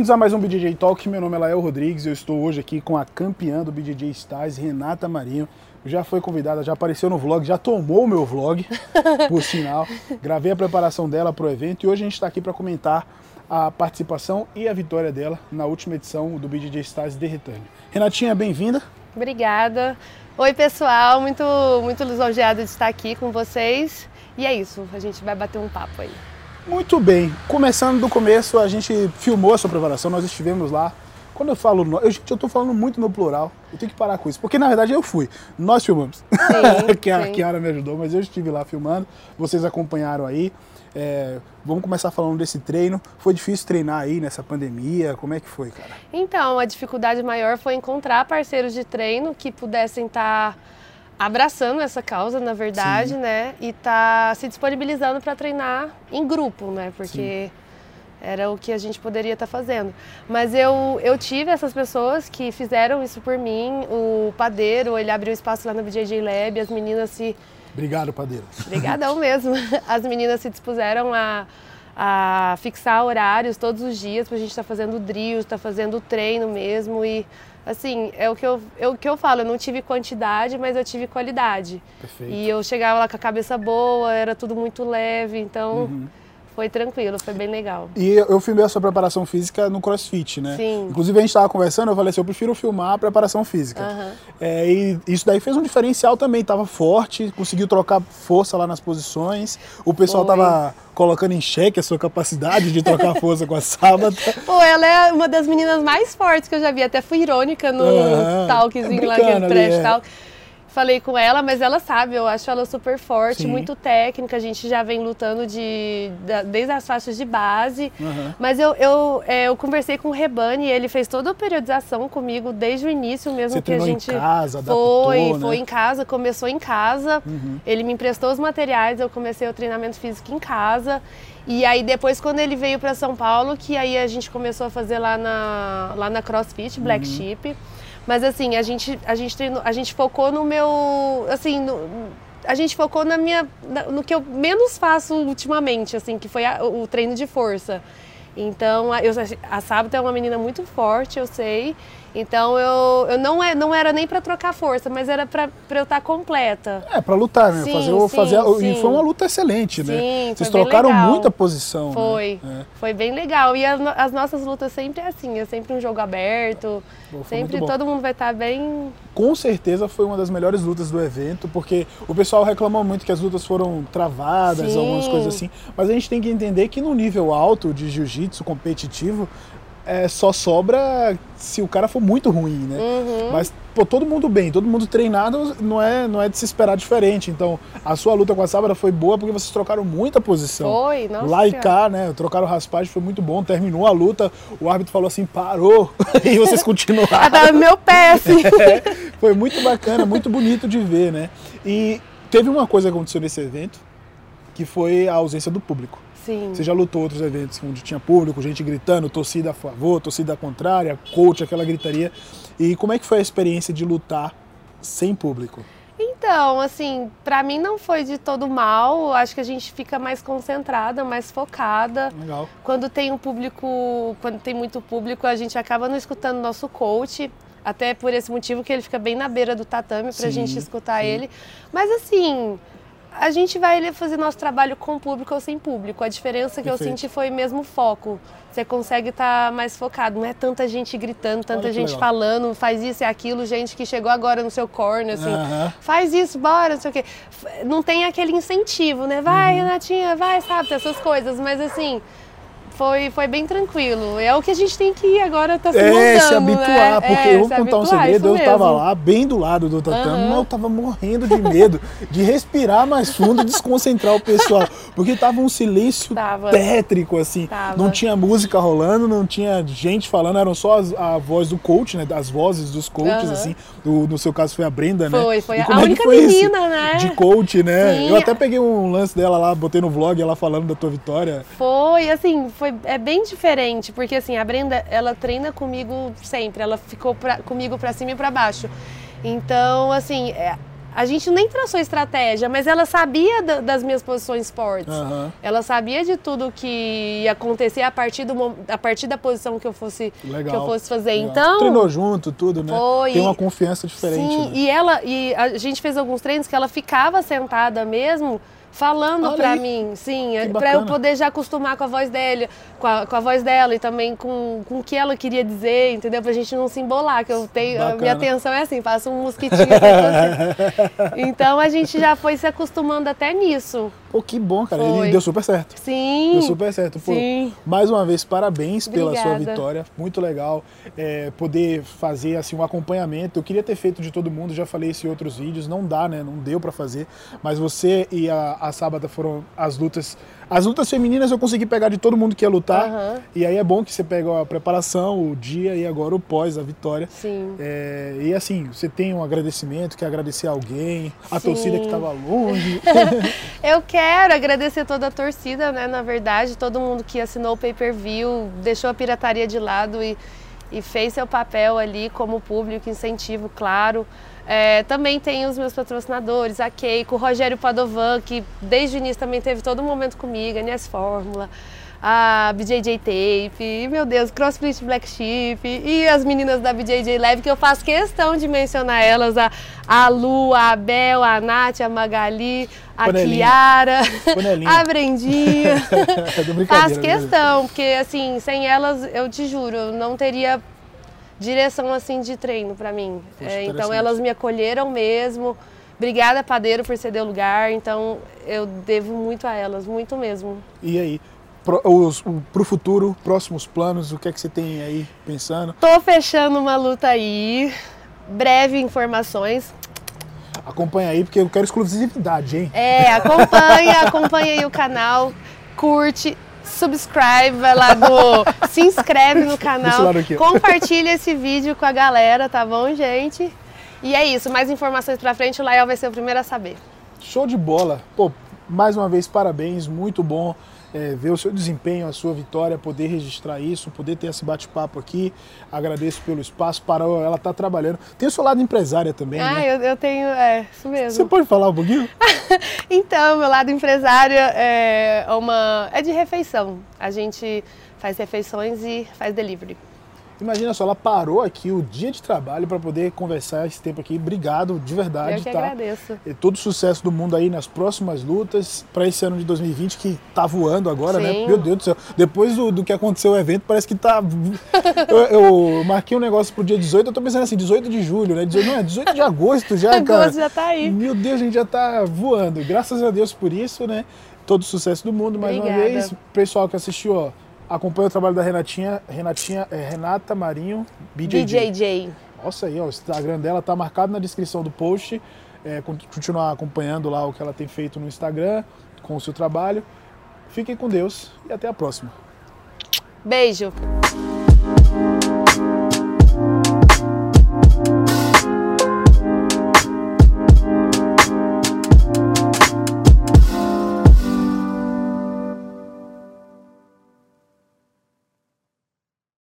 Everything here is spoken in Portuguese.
Bem-vindos a mais um BJJ Talk. Meu nome é Lael Rodrigues. Eu estou hoje aqui com a campeã do BJJ Stars, Renata Marinho. Já foi convidada, já apareceu no vlog, já tomou o meu vlog, por sinal. Gravei a preparação dela para o evento e hoje a gente está aqui para comentar a participação e a vitória dela na última edição do BJJ Stars de Return. Renatinha, bem-vinda. Obrigada. Oi, pessoal. Muito, muito lisonjeada de estar aqui com vocês. E é isso, a gente vai bater um papo aí. Muito bem. Começando do começo, a gente filmou a sua preparação, nós estivemos lá. Quando eu falo nós, eu, gente, eu tô falando muito no plural. Eu tenho que parar com isso. Porque na verdade eu fui. Nós filmamos. Sim, que a. Kiara me ajudou, mas eu estive lá filmando. Vocês acompanharam aí. É, vamos começar falando desse treino. Foi difícil treinar aí nessa pandemia? Como é que foi, cara? Então, a dificuldade maior foi encontrar parceiros de treino que pudessem estar abraçando essa causa, na verdade, Sim. né? E tá se disponibilizando para treinar em grupo, né? Porque era o que a gente poderia estar fazendo. Mas eu, eu tive essas pessoas que fizeram isso por mim. O padeiro, ele abriu espaço lá no BJJ Lab, as meninas se Obrigado, padeiro. Obrigadão mesmo. As meninas se dispuseram a, a fixar horários todos os dias pra gente estar fazendo drills, estar fazendo treino mesmo. E assim, é o que eu, é o que eu falo, eu não tive quantidade, mas eu tive qualidade. Perfeito. E eu chegava lá com a cabeça boa, era tudo muito leve, então Uhum. Foi tranquilo, foi bem legal. E eu filmei a sua preparação física no CrossFit, né? Sim. Inclusive a gente estava conversando, eu falei assim, eu prefiro filmar a preparação física. Aham. É, e isso daí fez um diferencial também, tava forte, conseguiu trocar força lá nas posições. O pessoal Foi. tava colocando em xeque a sua capacidade de trocar força com a sábata. Pô, ela é uma das meninas mais fortes que eu já vi. Até fui irônica no Aham. talkzinho lá, Brincando aquele ali, trash é. talk. Falei com ela, mas ela sabe, eu acho ela super forte, Sim. muito técnica. A gente já vem lutando de, da- desde as faixas de base. Aham. Mas eu, eu, é, eu conversei com o Rebani ele fez toda a periodização comigo desde o início mesmo Você que a treinou em gente. casa, adaptou, foi, né? Uhum. foi em casa, começou em casa. Ele me emprestou os materiais, eu comecei o treinamento físico em casa. E aí depois quando ele veio para São Paulo, que aí a gente começou a fazer lá na, lá na CrossFit, Black Uhum. Sheep. Mas assim, a gente, a gente treinou, a gente focou no meu, assim, no- a gente focou na minha, no que eu menos faço ultimamente, assim, que foi a- o treino de força. Então, a, eu, a Sábata é uma menina muito forte, eu sei. Então, eu, eu não, é, não era nem para trocar força, mas era para eu estar completa. É, pra lutar, né? Sim, fazer, sim, fazer, sim. E foi uma luta excelente, né? Sim, Vocês foi bem trocaram legal. muita posição. Foi, Né? foi bem legal. E as, as nossas lutas sempre é assim, é sempre um jogo aberto. Pô, sempre todo mundo vai estar bem. Com certeza foi uma das melhores lutas do evento, porque o pessoal reclamou muito que as lutas foram travadas, algumas coisas assim. Mas a gente tem que entender que no nível alto de jiu-jitsu competitivo, é, só sobra se o cara for muito ruim, né? Uhum. Mas, pô, todo mundo bem, todo mundo treinado, não é, não é de se esperar diferente. Então, a sua luta com a Sábara foi boa porque vocês trocaram muita posição. Foi, nossa. Lá e cá, né? Trocaram raspagem, foi muito bom. Terminou a luta, o árbitro falou assim: parou. e vocês continuaram. Tava no meu pé, assim. É, foi muito bacana, muito bonito de ver, né? E teve uma coisa que aconteceu nesse evento, que foi a ausência do público. Sim. Você já lutou outros eventos onde tinha público, gente gritando, torcida a favor, torcida contrária, coach, aquela gritaria. E como é que foi a experiência de lutar sem público? Então, assim, pra mim não foi de todo mal. Acho que a gente fica mais concentrada, mais focada. Legal. Quando tem um público, quando tem muito público, a gente acaba não escutando o nosso coach. Até por esse motivo que ele fica bem na beira do tatame pra Sim, gente escutar sim. ele. Mas assim, a gente vai fazer nosso trabalho com público ou sem público. A diferença que eu Perfeito. senti foi mesmo foco. Você consegue estar mais focado. Não é tanta gente gritando, tanta gente legal. falando, faz isso e aquilo, gente que chegou agora no seu corner, assim Aham. faz isso, bora, não sei o quê. Não tem aquele incentivo, né? Vai, Uhum. Renatinha, vai, sabe, essas coisas. Mas assim, foi, foi bem tranquilo. É o que a gente tem que ir agora, tá se É, se habituar, né? porque É, eu vou contar um habituar, segredo, eu isso tava mesmo. lá, bem do lado do tatame, Aham. mas eu tava morrendo de medo de respirar mais fundo e desconcentrar o pessoal, porque tava um silêncio Tava. tétrico, assim, Tava. não tinha música rolando, não tinha gente falando, eram só as- a voz do coach, né, as vozes dos coaches, Aham. assim, do- no seu caso foi a Brenda, né? Foi, foi E a é única foi isso? menina, né? De coach, né? Sim. Eu até peguei um lance dela lá, botei no vlog, ela falando da tua vitória. Foi, assim, foi, é bem diferente, porque assim, a Brenda, ela treina comigo sempre, ela ficou pra- comigo pra cima e pra baixo. Então, assim, é, a gente nem traçou estratégia, mas ela sabia da, das minhas posições fortes. Aham. Ela sabia de tudo que ia acontecer a partir, do, a partir da posição que eu fosse, Legal. que eu fosse fazer. Legal. Então, Treinou junto, tudo, né? Foi. Tem uma confiança diferente. sim, né? e ela e a gente fez alguns treinos que ela ficava sentada mesmo falando aí. mim, sim, pra eu bacana. poder já acostumar com a voz dele, com a, com a voz dela e também com, com o que ela queria dizer, entendeu? Pra gente não se embolar, que eu tenho, a minha Bacana. atenção é assim, faço um mosquitinho. Então a gente já foi se acostumando até nisso. Pô, que bom, cara. Foi. Deu super certo. Sim. Deu super certo. Pô, Sim. mais uma vez, parabéns pela sua Obrigada. vitória. Muito legal é, poder fazer assim um acompanhamento. Eu queria ter feito de todo mundo, já falei isso em outros vídeos. Não dá, né? Não deu pra fazer. Mas você e a, a Sábada foram as lutas. As lutas femininas eu consegui pegar de todo mundo que ia lutar. Aham. E aí é bom que você pega a preparação, o dia e agora o pós, a vitória. Sim. É, e assim, você tem um agradecimento, quer agradecer alguém, a Sim. torcida que estava longe. Eu quero agradecer toda a torcida, né? Na verdade, todo mundo que assinou o pay-per-view, deixou a pirataria de lado e, e fez seu papel ali como público, incentivo, claro. É, também tem os meus patrocinadores, a Keiko, o Rogério Padovan, que desde o início também teve todo momento comigo, a NS Fórmula, a BJJ Tape, meu Deus, CrossFit Black Sheep, e as meninas da BJJ Leve, que eu faço questão de mencionar elas, a, a Lu, a Abel, a Nath, a Magali, a Panelinha. Kiara, Panelinha. a Brendinha. É Faço questão, porque assim, sem elas, eu te juro, eu não teria direção assim de treino pra mim. Poxa, É, então elas me acolheram mesmo. Obrigada, Padeiro, por ceder o lugar. Então eu devo muito a elas, muito mesmo. E aí, pro, os, o, pro futuro, próximos planos, o que é que você tem aí pensando? Tô fechando uma luta aí. Breve informações. Acompanha aí, porque eu quero exclusividade, hein? É, acompanha, acompanha aí o canal, curte, subscribe, vai lá do. se inscreve no canal, compartilha esse vídeo com a galera, tá bom, gente? E é isso, mais informações pra frente, o Lael vai ser o primeiro a saber. Show de bola. Pô, mais uma vez, parabéns, muito bom é, ver o seu desempenho, a sua vitória, poder registrar isso, poder ter esse bate-papo aqui. Agradeço pelo espaço, para ela tá trabalhando. Tem o seu lado empresária também, Ah, né? eu, eu tenho. É, isso Você mesmo. pode falar um pouquinho? Então, meu lado empresária é uma. é de refeição. A gente faz refeições e faz delivery. Imagina só, ela parou aqui o dia de trabalho para poder conversar esse tempo aqui. Obrigado, de verdade, eu que tá? agradeço. E todo sucesso do mundo aí nas próximas lutas para esse ano de 2020 que tá voando agora, né? Sim. Meu Deus do céu. Depois do, do que aconteceu o evento, parece que tá. Eu, eu marquei um negócio pro dia 18, eu tô pensando assim, 18 de julho, né? 18, não, é 18 de agosto já, Agosto cara. já tá aí. Meu Deus, a gente já tá voando. Graças a Deus por isso, né? Todo sucesso do mundo. Mais uma Obrigada. vez, pessoal que assistiu, ó, acompanha o trabalho da Renatinha, Renatinha, é, Renata Marinho, BJJ. BJJ. Nossa aí, ó, o Instagram dela tá marcado na descrição do post. É, con- continuar acompanhando lá o que ela tem feito no Instagram com o seu trabalho. Fiquem com Deus e até a próxima. Beijo.